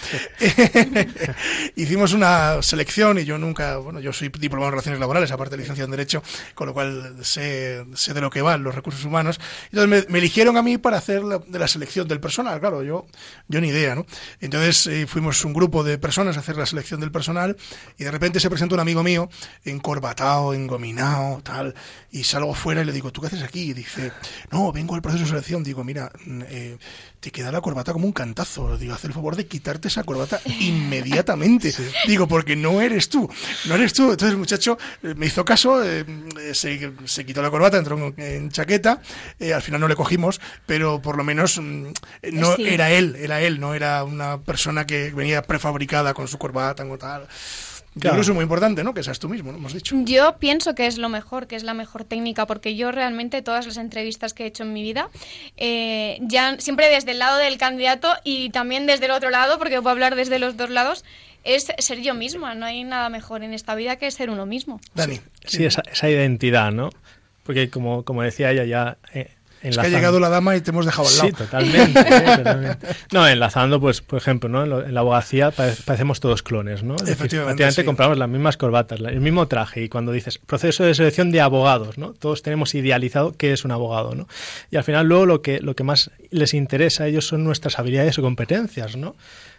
[laughs] Hicimos una selección y yo nunca, bueno, yo soy diplomado en Relaciones Laborales, aparte de licenciado en Derecho, con lo cual sé, sé de lo que van los recursos humanos. Entonces me, eligieron a mí para hacer de la selección del personal, claro, yo yo ni idea, ¿no? Entonces eh, fuimos un grupo de personas a hacer la selección del personal y de repente se presenta un amigo mío encorbatado, engominado, tal, y salgo fuera y le digo, ¿tú qué haces aquí? Y dice, no, vengo al proceso de selección. Digo, mira, mm, eh, te queda la corbata como un cantazo. Digo, haz el favor de quitarte esa corbata inmediatamente. [laughs] Digo, porque no eres tú, no eres tú. Entonces el muchacho eh, me hizo caso, se, quitó la corbata, entró en, chaqueta, al final no le cogimos, pero por lo menos mm, no era él, era él, no era una persona que venía prefabricada con su corbata o tal. Yo
Claro.
creo que eso es muy importante, ¿no? Que seas tú mismo, ¿no? Hemos dicho.
Yo pienso que es lo mejor, que es la mejor técnica, porque yo realmente todas las entrevistas que he hecho en mi vida, eh, ya siempre desde el lado del candidato y también desde el otro lado, porque puedo hablar desde los dos lados, es ser yo misma. No hay nada mejor en esta vida que ser uno mismo.
Dani.
Sí, esa, esa identidad, ¿no? Porque como, como decía ella ya... eh,
Es que ha llegado la dama y te hemos dejado al lado.
Sí, totalmente, [laughs] eh, totalmente. No, enlazando, pues, por ejemplo, ¿no? en, la abogacía pare- parecemos todos clones, ¿no? Decir,
Efectivamente, sí.
compramos las mismas corbatas, el mismo traje y cuando dices proceso de selección de abogados, ¿no? Todos tenemos idealizado qué es un abogado, ¿no? Y al final luego lo que, lo que más les interesa a ellos son nuestras habilidades o competencias, ¿no?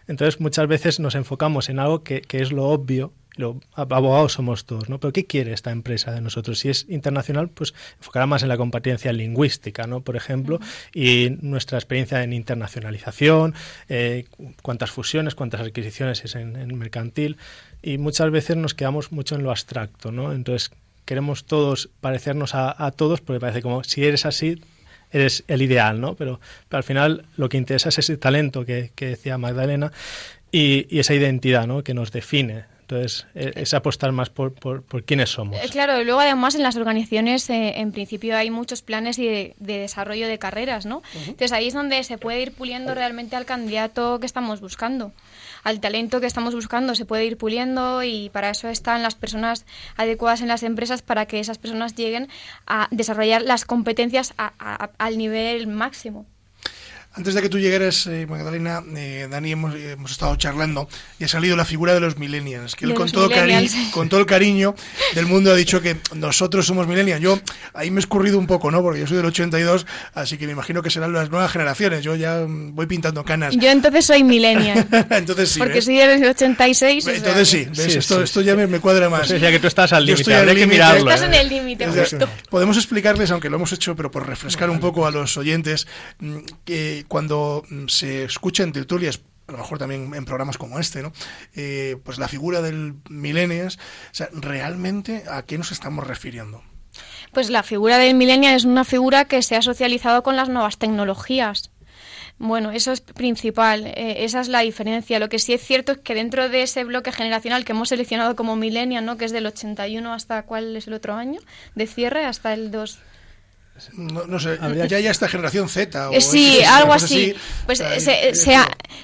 Entonces muchas veces nos enfocamos en algo que, que es lo obvio, lo, abogados somos todos, ¿no? Pero ¿qué quiere esta empresa de nosotros? Si es internacional, pues enfocará más en la competencia lingüística, ¿no? Por ejemplo, y nuestra experiencia en internacionalización, eh, cuántas fusiones, cuántas adquisiciones es en, en mercantil, y muchas veces nos quedamos mucho en lo abstracto, ¿no? Entonces queremos todos parecernos a, a todos porque parece como si eres así eres el ideal, ¿no? Pero, pero al final lo que interesa es ese talento que, que decía Magdalena y, y esa identidad, ¿no? Que nos define. Entonces, e- es apostar más por, por, por quiénes somos.
Eh, Claro, y luego además en las organizaciones eh, en principio hay muchos planes de, de desarrollo de carreras, ¿no? Entonces ahí es donde se puede ir puliendo realmente al candidato que estamos buscando, al talento que estamos buscando, se puede ir puliendo y para eso están las personas adecuadas en las empresas para que esas personas lleguen a desarrollar las competencias a- a- al nivel máximo.
Antes de que tú llegaras, eh, Magdalena, eh, Dani, hemos, eh, hemos estado charlando y ha salido la figura de los millennials, que él con todo, cari [laughs] con todo el cariño del mundo ha dicho que nosotros somos millennials. Yo ahí me he escurrido un poco, ¿no? Porque yo soy del 82, así que me imagino que serán las nuevas generaciones. Yo ya mm, voy pintando canas.
Yo entonces soy millennial, [laughs]
Entonces sí,
porque
¿ves?
soy del 86. o sea,
Entonces sí, ¿ves?
Sí,
esto,
sí,
esto ya me, me cuadra más.
Pues decía que tú estás al límite, habría que mirarlo.
Estás
¿eh?
en el límite.
Podemos explicarles, aunque lo hemos hecho, pero por refrescar un poco a los oyentes, mm, que cuando mm, se escucha en tertulias, a lo mejor también en programas como este, ¿no? Eh, pues la figura del millennials, o sea, realmente a qué nos estamos refiriendo.
Pues la figura del millennial es una figura que se ha socializado con las nuevas tecnologías. Bueno, eso es principal, eh, esa es la diferencia. Lo que sí es cierto es que dentro de ese bloque generacional que hemos seleccionado como millennial, ¿no? que es del 81 hasta cuál es el otro año de cierre, hasta el 2.
No, no sé, ya ya esta generación Z. O
Eh, sí, algo así. Pues eh, se,
eh,
se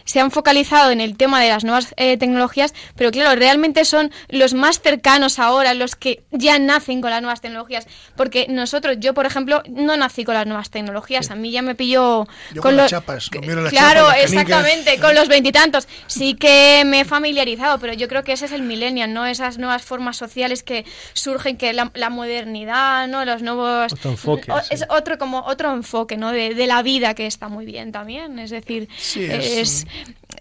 se han focalizado en el tema de las nuevas eh, tecnologías, pero claro, realmente son los más cercanos ahora, los que ya nacen con las nuevas tecnologías. Porque nosotros, yo por ejemplo, no nací con las nuevas tecnologías. A mí ya me pilló
Yo con
los-
las chapas, con las
Claro,
chapas, las
exactamente, con los veintitantos. Sí que me he familiarizado, pero yo creo que ese es el millennial, ¿no? Esas nuevas formas sociales que surgen, que la, la modernidad, ¿no? Los nuevos...
Otro enfoque,
o-
sí.
Es otro como otro enfoque, ¿no? De, de la vida que está muy bien también. Es decir,
Sí, es
es,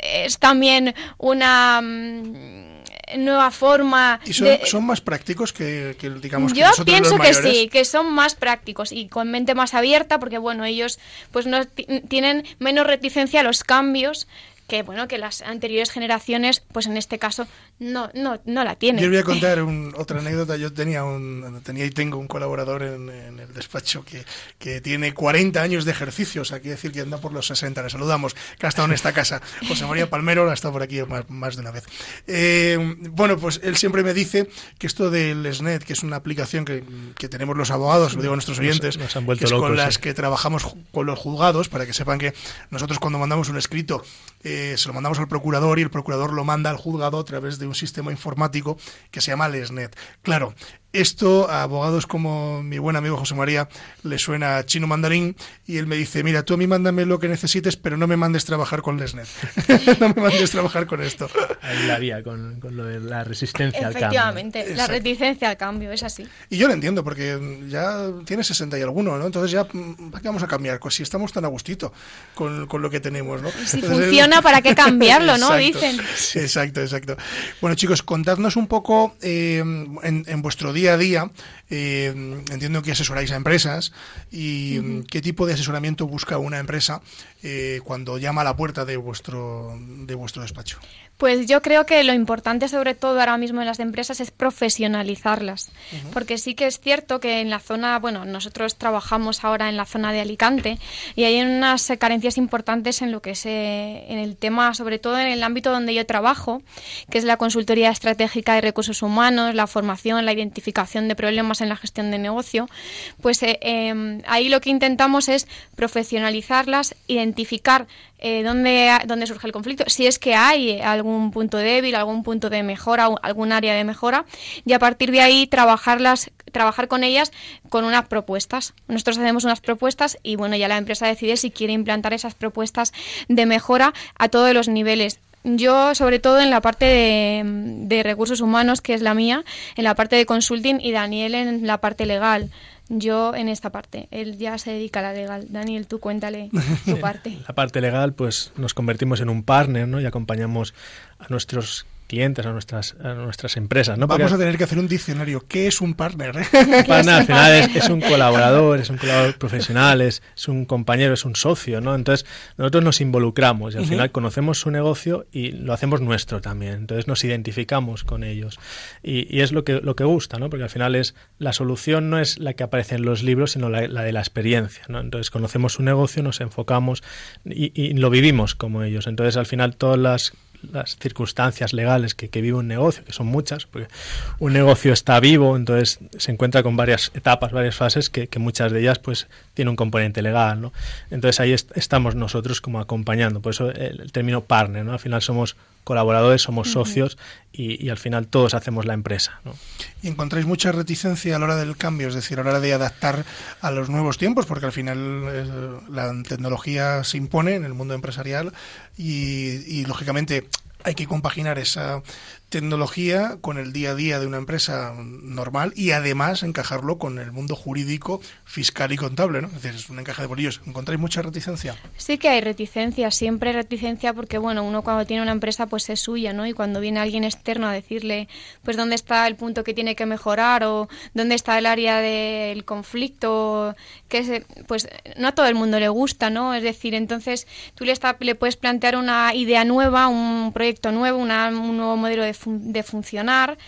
es también una mm, nueva forma
Y son,
de...
son más prácticos que, que, digamos, que
Yo
nosotros
pienso
los
que sí, que son más prácticos y con mente más abierta, porque bueno, ellos pues no ti- tienen menos reticencia a los cambios que bueno que las anteriores generaciones, pues en este caso no no no la
Yo
tienen.
les voy a contar [laughs] un- otra anécdota. Yo tenía un, tenía y tengo un colaborador en, en el despacho que, que tiene 40 años de ejercicio, o sea, quiere decir que anda por los 60. Le saludamos, que ha estado en esta casa. [laughs] José María Palmero ha estado por aquí más, más de una vez. Eh, bueno, pues él siempre me dice que esto del SNET, que es una aplicación que, que tenemos los abogados, lo digo a nuestros oyentes,
nos han vuelto
que es con las
sí.
que trabajamos con los juzgados, para que sepan que nosotros cuando mandamos un escrito eh, se lo mandamos al procurador y el procurador lo manda al juzgado a través de un sistema informático que se llama Lesnet. Claro, esto a abogados como mi buen amigo José María le suena chino mandarín y él me dice, mira, tú a mí mándame lo que necesites, pero no me mandes trabajar con Lesnet. [laughs] no me mandes trabajar con esto.
Ahí la vía con, con lo de la resistencia al cambio.
Efectivamente, la
Exacto.
reticencia al cambio es así.
Y yo lo entiendo, porque ya tiene 60 y alguno, ¿no? Entonces ya, ¿para qué vamos a cambiar? Pues si estamos tan a gustito con, con lo que tenemos, ¿no?
Si
Entonces,
funciona, ¿para qué cambiarlo, no?
Exacto,
Dicen.
Exacto, exacto. Bueno, chicos, contadnos un poco eh, en, en vuestro día día a día, eh, entiendo que asesoráis a empresas y qué tipo de asesoramiento busca una empresa eh, cuando llama a la puerta de vuestro, de vuestro despacho.
Pues yo creo que lo importante sobre todo ahora mismo en las empresas es profesionalizarlas, porque sí que es cierto que en la zona, bueno, nosotros trabajamos ahora en la zona de Alicante y hay unas carencias importantes en lo que es eh, en el tema, sobre todo en el ámbito donde yo trabajo, que es la consultoría estratégica de recursos humanos, la formación, la identificación de problemas en la gestión de negocio, pues eh, em, ahí lo que intentamos es profesionalizarlas, identificar eh, dónde, dónde surge el conflicto, si es que hay algún punto débil, algún punto de mejora, algún área de mejora, y a partir de ahí trabajarlas, trabajar con ellas con unas propuestas. Nosotros hacemos unas propuestas y bueno, ya la empresa decide si quiere implantar esas propuestas de mejora a todos los niveles. Yo, sobre todo en la parte de, de recursos humanos, que es la mía, en la parte de consulting y Daniel en la parte legal yo en esta parte. Él ya se dedica a la legal. Daniel, tú cuéntale tu [laughs] parte.
La parte legal, pues nos convertimos en un partner, ¿no? Y acompañamos a nuestros clientes, a nuestras, a nuestras empresas. ¿no?
Vamos a tener que hacer un diccionario. ¿Qué es un partner? [laughs]
Un partner al final es, un colaborador, es un colaborador profesional, es, un compañero, es un socio. ¿no? Entonces nosotros nos involucramos y al final conocemos su negocio y lo hacemos nuestro también. Entonces nos identificamos con ellos. Y, y, es lo que, lo que gusta, ¿no? porque al final es la solución no es la que aparece en los libros, sino la, la de la experiencia. ¿no? Entonces conocemos su negocio, nos enfocamos y, y lo vivimos como ellos. Entonces al final todas las las circunstancias legales que, vive un negocio, que son muchas, porque un negocio está vivo, entonces se encuentra con varias etapas, varias fases, que, muchas de ellas pues tiene un componente legal, ¿no? Entonces ahí estamos nosotros como acompañando, por eso el, término partner, ¿no? Al final somos colaboradores, somos socios y, al final todos hacemos la empresa. ¿no?
¿Y encontráis mucha reticencia a la hora del cambio, es decir, a la hora de adaptar a los nuevos tiempos? Porque al final eh, la tecnología se impone en el mundo empresarial y, lógicamente hay que compaginar esa tecnología con el día a día de una empresa normal y además encajarlo con el mundo jurídico, fiscal y contable, ¿no? Es decir, es un encaje de bolillos. ¿Encontráis mucha reticencia?
Sí que hay reticencia, siempre hay reticencia porque, bueno, uno cuando tiene una empresa pues es suya, ¿no? Y cuando viene alguien externo a decirle, pues, dónde está el punto que tiene que mejorar o dónde está el área del conflicto, que pues no a todo el mundo le gusta, ¿no? Es decir, entonces tú le, está, le puedes plantear una idea nueva, un proyecto nuevo, una, un nuevo modelo de de funcionar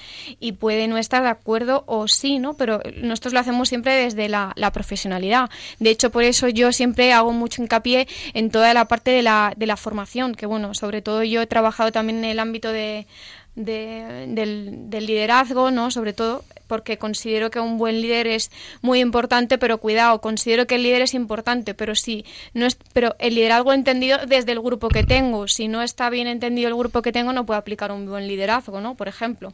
y puede no estar de acuerdo o sí, ¿no? Pero nosotros lo hacemos siempre desde la, profesionalidad. De hecho, por eso yo siempre hago mucho hincapié en toda la parte de la, de la formación, que bueno, sobre todo yo he trabajado también en el ámbito de, del, del, liderazgo, ¿no? Sobre todo porque considero que un buen líder es muy importante, pero cuidado, considero que el líder es importante, pero sí, no es, pero el liderazgo entendido desde el grupo que tengo. Si no está bien entendido el grupo que tengo, no puedo aplicar un buen liderazgo, ¿no? Por ejemplo.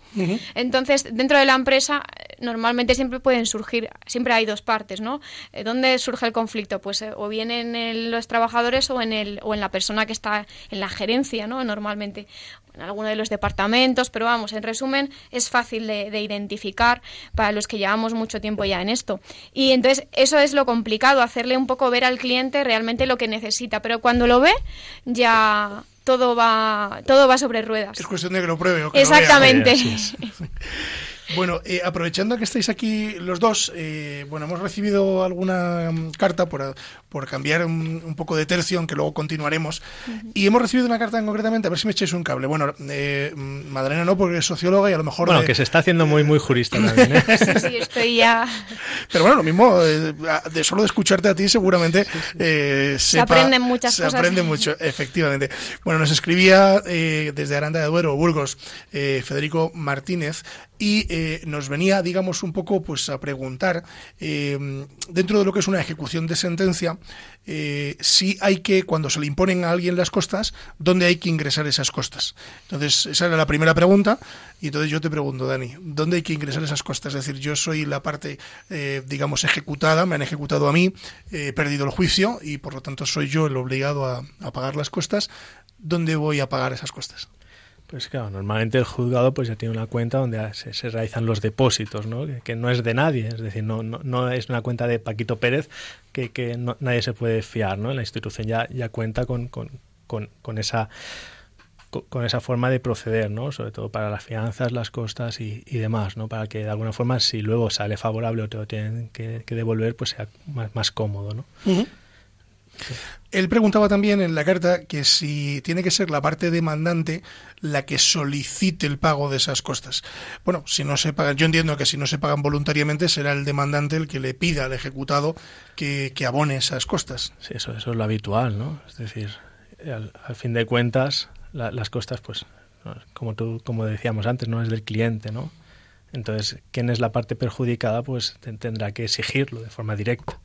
Entonces, dentro de la empresa, normalmente siempre pueden surgir, siempre hay dos partes, ¿no? Eh, ¿Dónde surge el conflicto? Pues eh, o bien en los trabajadores o en el o en la persona que está en la gerencia, ¿no? Normalmente en alguno de los departamentos, pero vamos, en resumen, es fácil de identificar para los que llevamos mucho tiempo ya en esto. Y entonces eso es lo complicado, hacerle un poco ver al cliente realmente lo que necesita, pero cuando lo ve ya todo va todo va sobre ruedas.
Es cuestión de que lo pruebe.
Exactamente. [laughs]
Bueno, eh, aprovechando que estáis aquí los dos, eh, bueno, hemos recibido alguna mm, carta por, por cambiar un, poco de tercio, aunque luego continuaremos, y hemos recibido una carta concretamente, a ver si me echéis un cable. Bueno, eh, Madalena no, porque es socióloga y a lo mejor...
Bueno, que se está haciendo muy, muy jurista también, ¿eh? [laughs]
sí, sí, estoy ya...
Pero bueno, lo mismo, de solo de escucharte a ti seguramente se,
se aprenden muchas
se
cosas.
Se aprende mucho, efectivamente. Bueno, nos escribía desde Aranda de Duero, Burgos, Federico Martínez, y eh, nos venía, digamos, un poco pues a preguntar, eh, dentro de lo que es una ejecución de sentencia, eh, si hay que, cuando se le imponen a alguien las costas, ¿dónde hay que ingresar esas costas? Entonces, esa era la primera pregunta, y entonces yo te pregunto, Dani, ¿dónde hay que ingresar esas costas? Es decir, yo soy la parte, digamos, ejecutada, me han ejecutado a mí, he perdido el juicio, y por lo tanto soy yo el obligado a, a pagar las costas. ¿Dónde voy a pagar esas costas?
Pues claro, normalmente el juzgado pues ya tiene una cuenta donde se, realizan los depósitos, ¿no? Que, no es de nadie, es decir, no, no, no es una cuenta de Paquito Pérez que, que nadie se puede fiar, ¿no? La institución ya, ya cuenta con, con, con, esa con esa forma de proceder, ¿no? Sobre todo para las finanzas, las costas y, demás, ¿no? Para que de alguna forma, si luego sale favorable o te lo tienen que, devolver, pues sea más, cómodo, ¿no?
Él preguntaba también en la carta que si tiene que ser la parte demandante la que solicite el pago de esas costas. Bueno, si no se pagan, yo entiendo que si no se pagan voluntariamente será el demandante el que le pida al ejecutado que, abone esas costas.
Sí, eso, es lo habitual, ¿no? Es decir, al, fin de cuentas, las costas, pues, como tú, como decíamos antes, no es del cliente, ¿no? Entonces, quien es la parte perjudicada, pues tendrá que exigirlo de forma directa.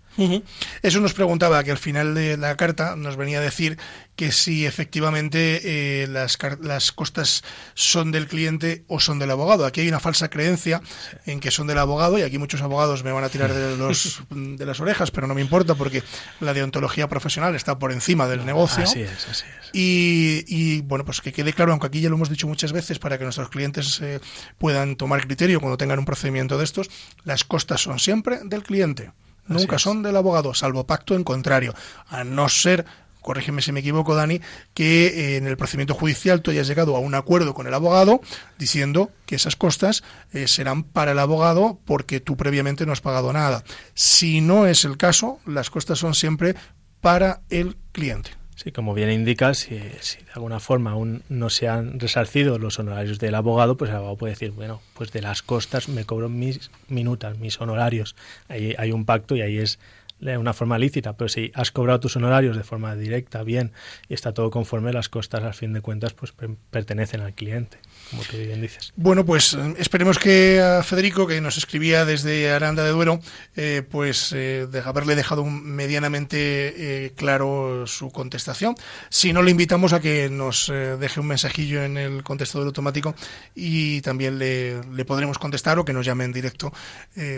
Eso nos preguntaba, que al final de la carta nos venía a decir que si efectivamente eh, las, las costas son del cliente o son del abogado. Aquí hay una falsa creencia en que son del abogado y aquí muchos abogados me van a tirar de, los, [laughs] de las orejas, pero no me importa porque la deontología profesional está por encima del negocio.
Así es, así es.
Y, bueno, pues que quede claro, aunque aquí ya lo hemos dicho muchas veces para que nuestros clientes eh, puedan tomar criterio cuando tengan un procedimiento de estos, las costas son siempre del cliente nunca son del abogado, salvo pacto en contrario, a no ser corrígeme si me equivoco, Dani, que eh, en el procedimiento judicial tú hayas llegado a un acuerdo con el abogado diciendo que esas costas eh, serán para el abogado porque tú previamente no has pagado nada. Si no es el caso, las costas son siempre para el cliente.
Sí, como bien indica, si, de alguna forma aún no se han resarcido los honorarios del abogado, pues el abogado puede decir, bueno, pues de las costas me cobro mis minutas, mis honorarios. Ahí hay un pacto y ahí es de una forma lícita, pero si has cobrado tus honorarios de forma directa, bien, y está todo conforme, las costas al fin de cuentas pues pertenecen al cliente, como tú bien dices.
Bueno, pues eh, esperemos que a Federico, que nos escribía desde Aranda de Duero, eh, pues eh, haberle dejado medianamente claro su contestación. Si no, le invitamos a que nos deje un mensajillo en el contestador automático y también le, le podremos contestar o que nos llame en directo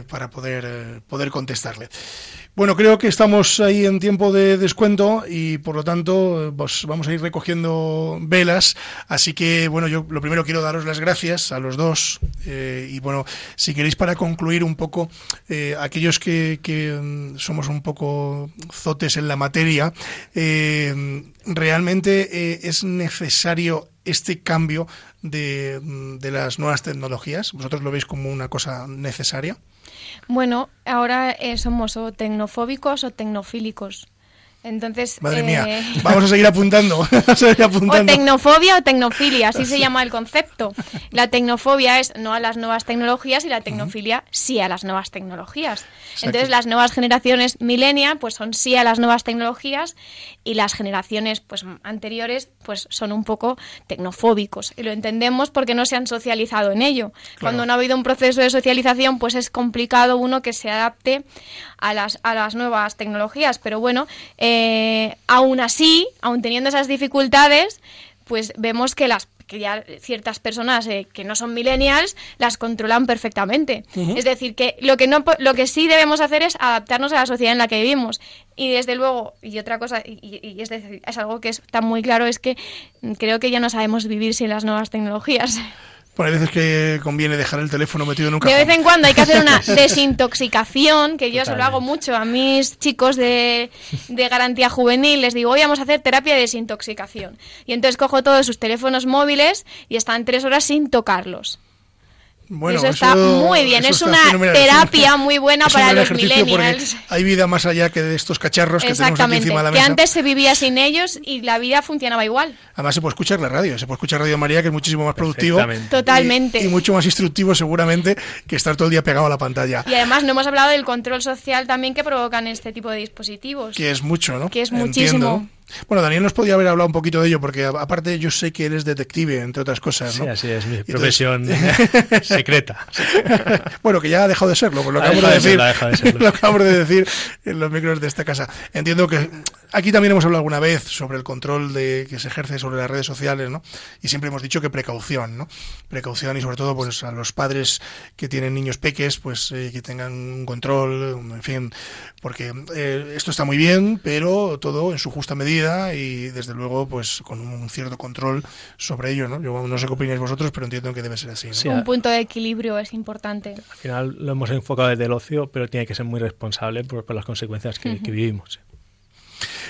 para poder, poder contestarle. Bueno, creo que estamos ahí en tiempo de descuento y por lo tanto pues vamos a ir recogiendo velas. Así que bueno, yo lo primero quiero daros las gracias a los dos eh, y bueno, si queréis para concluir un poco, eh, aquellos que, mm, somos un poco zotes en la materia, eh, realmente es necesario este cambio de, mm, de las nuevas tecnologías. ¿Vosotros lo veis como una cosa necesaria?
Bueno, ahora eh, somos o tecnofóbicos o tecnofílicos. Entonces,
Madre mía, eh, [laughs] vamos a seguir apuntando.
O tecnofobia o tecnofilia, así se llama el concepto. La tecnofobia es no a las nuevas tecnologías y la tecnofilia sí a las nuevas tecnologías. Entonces, las nuevas generaciones millennial pues son sí a las nuevas tecnologías y las generaciones pues anteriores pues son un poco tecnofóbicos. Y lo entendemos porque no se han socializado en ello. Cuando no ha habido un proceso de socialización, pues es complicado uno que se adapte a las, a las nuevas tecnologías. Pero bueno, eh, aún así, aún teniendo esas dificultades, pues vemos que las que ya ciertas personas eh, que no son millennials las controlan perfectamente. Es decir, que lo que no lo que sí debemos hacer es adaptarnos a la sociedad en la que vivimos. Y desde luego, y otra cosa, y, es, decir, es algo que está muy claro, es que creo que ya no sabemos vivir sin las nuevas tecnologías. [laughs]
Bueno, hay veces que conviene dejar el teléfono metido en un cajón.
De vez en cuando hay que hacer una [laughs] desintoxicación, que yo eso lo hago mucho a mis chicos de, de, garantía juvenil. Les digo, hoy vamos a hacer terapia de desintoxicación. Y entonces cojo todos sus teléfonos móviles y están tres horas sin tocarlos eso está muy bien, es una terapia muy buena para los millennials.
Hay vida más allá que de estos cacharros que tenemos aquí encima de la
mesa. que antes se vivía sin ellos y la vida funcionaba igual.
Además se puede escuchar la radio, se puede escuchar Radio María que es muchísimo más productivo.
Totalmente.
Y, mucho más instructivo seguramente que estar todo el día pegado a la pantalla.
Y además no hemos hablado del control social también que provocan este tipo de dispositivos.
Que es mucho, ¿no?
Que es muchísimo.
Bueno, Daniel nos podía haber hablado un poquito de ello, porque aparte yo sé que eres detective, entre otras cosas, ¿no?
Sí, así es, mi profesión [laughs] secreta. [laughs]
bueno, que ya ha dejado de serlo, por lo acabamos de, decir, [laughs] lo acabamos de decir en los micros de esta casa. Entiendo que aquí también hemos hablado alguna vez sobre el control de que se ejerce sobre las redes sociales, ¿no? Y siempre hemos dicho que precaución, ¿no? Precaución y sobre todo pues a los padres que tienen niños peques, pues eh, que tengan un control, en fin, porque eh, esto está muy bien, pero todo en su justa medida y desde luego pues con un cierto control sobre ello, ¿no? Yo no sé qué opináis vosotros, pero entiendo que debe ser así.
un punto de equilibrio es importante.
Al final lo hemos enfocado desde el ocio, pero tiene que ser muy responsable por, las consecuencias que, vivimos.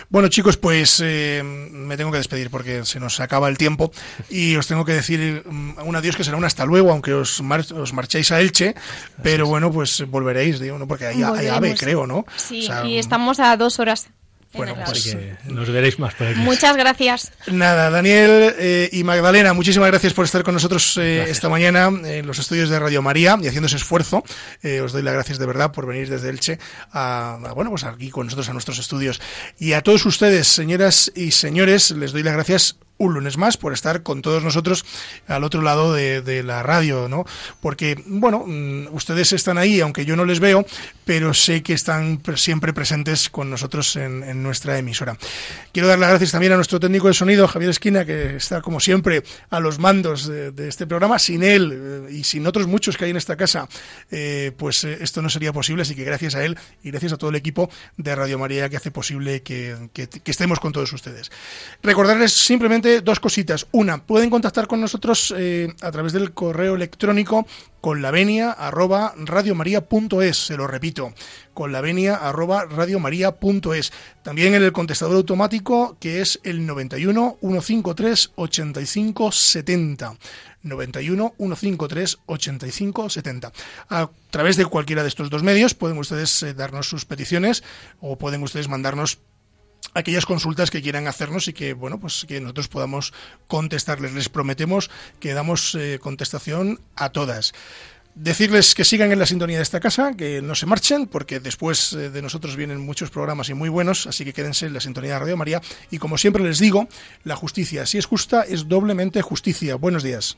Bueno, chicos, pues eh, me tengo que despedir porque se nos acaba el tiempo y os tengo que decir mm, un adiós que será un hasta luego, aunque os, mar- os marchéis a Elche, pero bueno, pues volveréis, digo, ¿no? Porque hay, hay ave, creo, ¿no?
Sí,
O sea,
y estamos a dos horas. En
Bueno, pues-
nos veréis más por aquí.
Muchas gracias.
Nada, Daniel eh, y Magdalena, muchísimas gracias por estar con nosotros eh, esta mañana en los estudios de Radio María y haciendo ese esfuerzo. Eh, os doy las gracias de verdad por venir desde Elche a, a, bueno, pues aquí con nosotros a nuestros estudios. Y a todos ustedes, señoras y señores, les doy las gracias un lunes más por estar con todos nosotros al otro lado de, la radio, ¿no? Porque, bueno, mm, ustedes están ahí, aunque yo no les veo, pero sé que están pre- siempre presentes con nosotros en, nuestra emisora. Quiero dar las gracias también a nuestro técnico de sonido, Javier Esquina, que está, como siempre, a los mandos de, este programa. Sin él eh, y sin otros muchos que hay en esta casa, eh, pues eh, esto no sería posible. Así que gracias a él y gracias a todo el equipo de Radio María que hace posible que estemos con todos ustedes. Recordarles simplemente dos cositas. Una, pueden contactar con nosotros eh, a través del correo electrónico con la venia arroba radiomaria.es, se lo repito, con la venia arroba radiomaria.es. También en el contestador automático que es el 91 153 85 70. 91 153 85 70. A través de cualquiera de estos dos medios pueden ustedes eh, darnos sus peticiones o pueden ustedes mandarnos aquellas consultas que quieran hacernos y que bueno pues que nosotros podamos contestarles les prometemos que damos eh, contestación a todas Decirles que sigan en la sintonía de esta casa, que no se marchen, porque después eh, de nosotros vienen muchos programas y muy buenos, así que quédense en la sintonía de Radio María. Y como siempre les digo, la justicia, si es justa, es doblemente justicia. Buenos días.